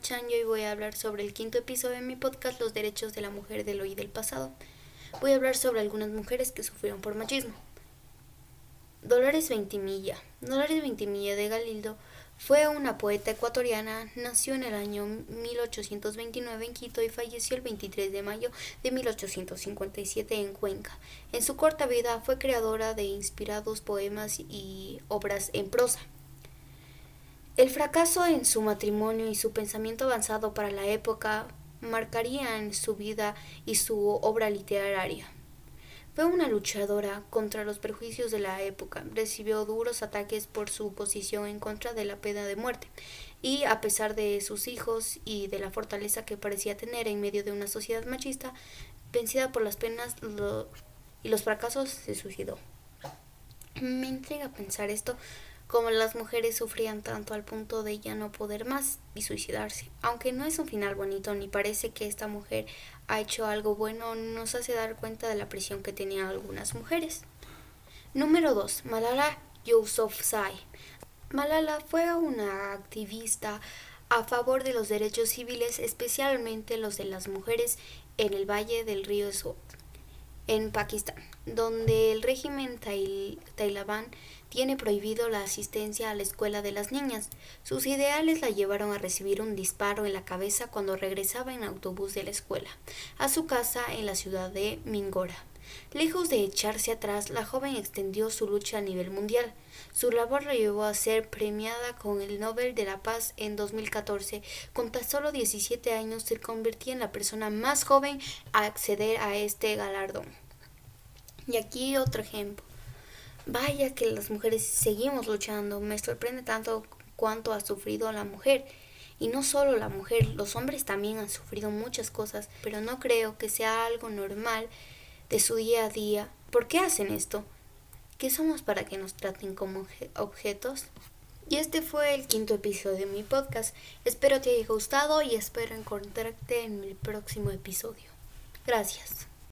Chan y hoy voy a hablar sobre el quinto episodio de mi podcast Los derechos de la mujer del hoy y del pasado. Voy a hablar sobre algunas mujeres que sufrieron por machismo. Dolores Ventimilla. Dolores Ventimilla de Galildo fue una poeta ecuatoriana, nació en el año 1829 en Quito y falleció el 23 de mayo de 1857 en Cuenca. En su corta vida fue creadora de inspirados poemas y obras en prosa. El fracaso en su matrimonio y su pensamiento avanzado para la época marcarían su vida y su obra literaria. Fue una luchadora contra los prejuicios de la época, recibió duros ataques por su posición en contra de la pena de muerte, y a pesar de sus hijos y de la fortaleza que parecía tener en medio de una sociedad machista, vencida por las penas y los fracasos, se suicidó. Me intriga pensar esto como las mujeres sufrían tanto al punto de ya no poder más y suicidarse. Aunque no es un final bonito ni parece que esta mujer ha hecho algo bueno, nos hace dar cuenta de la presión que tenían algunas mujeres. Número 2. Malala Yousafzai. Malala fue una activista a favor de los derechos civiles, especialmente los de las mujeres en el valle del río Swat, en Pakistán, donde el régimen talibán tiene prohibido la asistencia a la escuela de las niñas. Sus ideales la llevaron a recibir un disparo en la cabeza cuando regresaba en autobús de la escuela, a su casa en la ciudad de Mingora. Lejos de echarse atrás, la joven extendió su lucha a nivel mundial. Su labor la llevó a ser premiada con el Nobel de la Paz en 2014. Con tan solo 17 años se convertía en la persona más joven a acceder a este galardón. Y aquí otro ejemplo. Vaya que las mujeres seguimos luchando. Me sorprende tanto cuánto ha sufrido la mujer. Y no solo la mujer, los hombres también han sufrido muchas cosas, pero no creo que sea algo normal de su día a día. ¿Por qué hacen esto? ¿Qué somos para que nos traten como objetos? Y este fue el quinto episodio de mi podcast. Espero te haya gustado y espero encontrarte en el próximo episodio. Gracias.